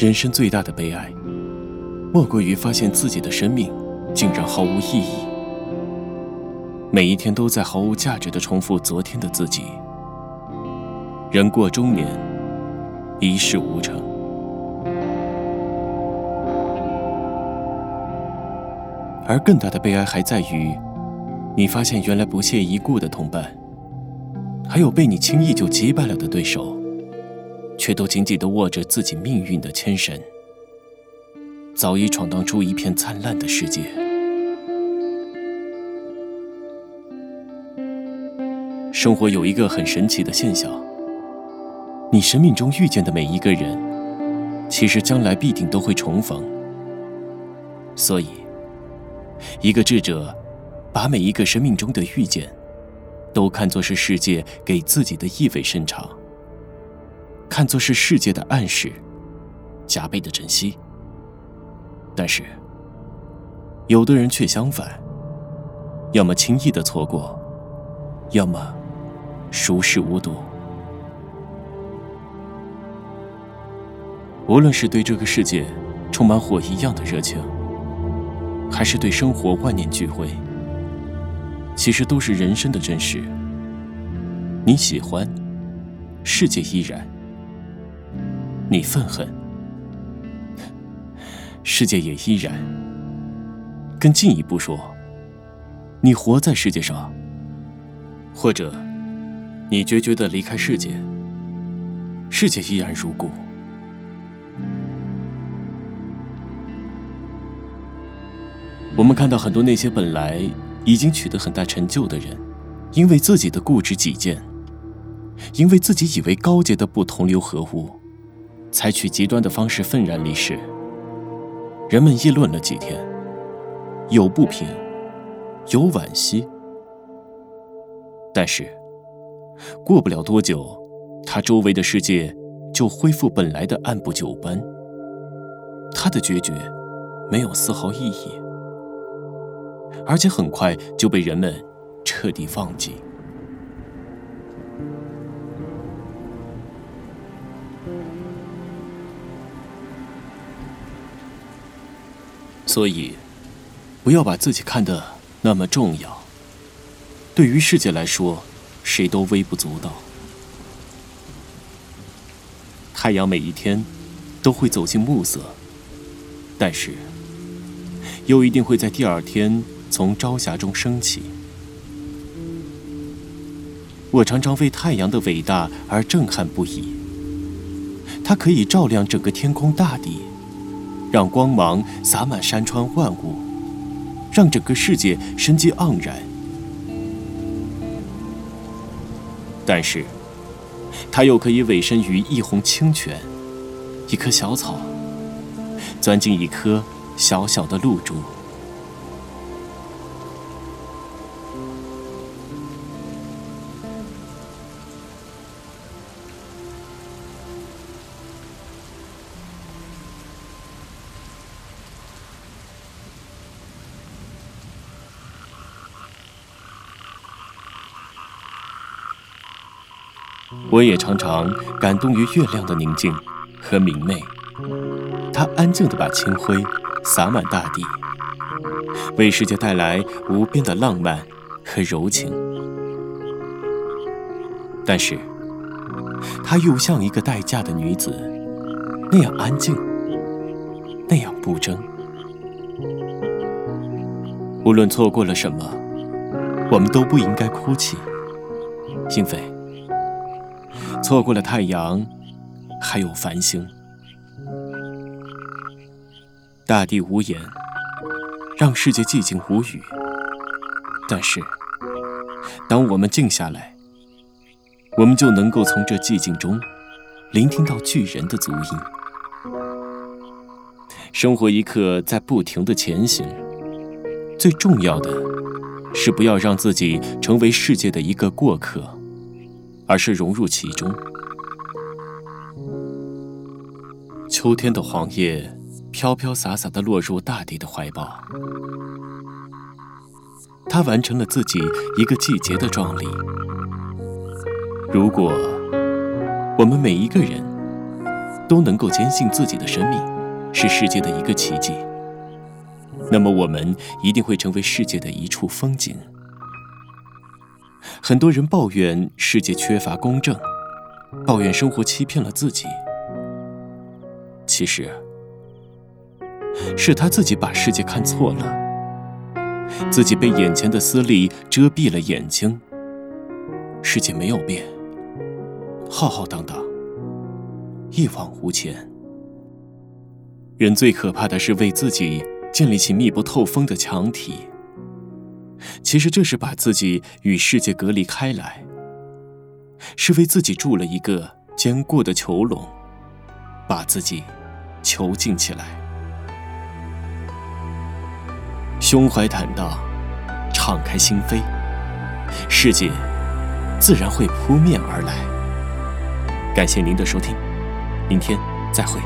人生最大的悲哀，莫过于发现自己的生命竟然毫无意义，每一天都在毫无价值的重复昨天的自己。人过中年，一事无成。而更大的悲哀还在于，你发现原来不屑一顾的同伴，还有被你轻易就击败了的对手，却都紧紧地握着自己命运的牵绳，早已闯荡出一片灿烂的世界。生活有一个很神奇的现象，你生命中遇见的每一个人，其实将来必定都会重逢，所以。一个智者，把每一个生命中的遇见，都看作是世界给自己的意味深长，看作是世界的暗示，加倍的珍惜。但是，有的人却相反，要么轻易的错过，要么熟视无睹。无论是对这个世界充满火一样的热情。还是对生活万念俱灰，其实都是人生的真实。你喜欢，世界依然；你愤恨，世界也依然。更进一步说，你活在世界上，或者你决绝的离开世界，世界依然如故。我们看到很多那些本来已经取得很大成就的人，因为自己的固执己见，因为自己以为高洁的不同流合污，采取极端的方式愤然离世。人们议论了几天，有不平，有惋惜，但是过不了多久，他周围的世界就恢复本来的按部就班，他的决绝没有丝毫意义。而且很快就被人们彻底忘记。所以，不要把自己看得那么重要。对于世界来说，谁都微不足道。太阳每一天都会走进暮色，但是又一定会在第二天。从朝霞中升起，我常常为太阳的伟大而震撼不已。它可以照亮整个天空大地，让光芒洒满山川万物，让整个世界生机盎然。但是，它又可以委身于一泓清泉，一棵小草，钻进一颗小小的露珠。我也常常感动于月亮的宁静和明媚，它安静地把清辉洒满大地，为世界带来无边的浪漫和柔情。但是，它又像一个待嫁的女子，那样安静，那样不争。无论错过了什么，我们都不应该哭泣，因为。错过了太阳，还有繁星。大地无言，让世界寂静无语。但是，当我们静下来，我们就能够从这寂静中，聆听到巨人的足音。生活一刻在不停的前行，最重要的是不要让自己成为世界的一个过客。而是融入其中。秋天的黄叶飘飘洒洒地落入大地的怀抱，它完成了自己一个季节的壮丽。如果我们每一个人都能够坚信自己的生命是世界的一个奇迹，那么我们一定会成为世界的一处风景。很多人抱怨世界缺乏公正，抱怨生活欺骗了自己。其实，是他自己把世界看错了，自己被眼前的私利遮蔽了眼睛。世界没有变，浩浩荡荡，一往无前。人最可怕的是为自己建立起密不透风的墙体，其实这是把自己与世界隔离开来，是为自己筑了一个坚固的囚笼，把自己。囚禁起来，胸怀坦荡，敞开心扉，世界自然会扑面而来。感谢您的收听，明天再会。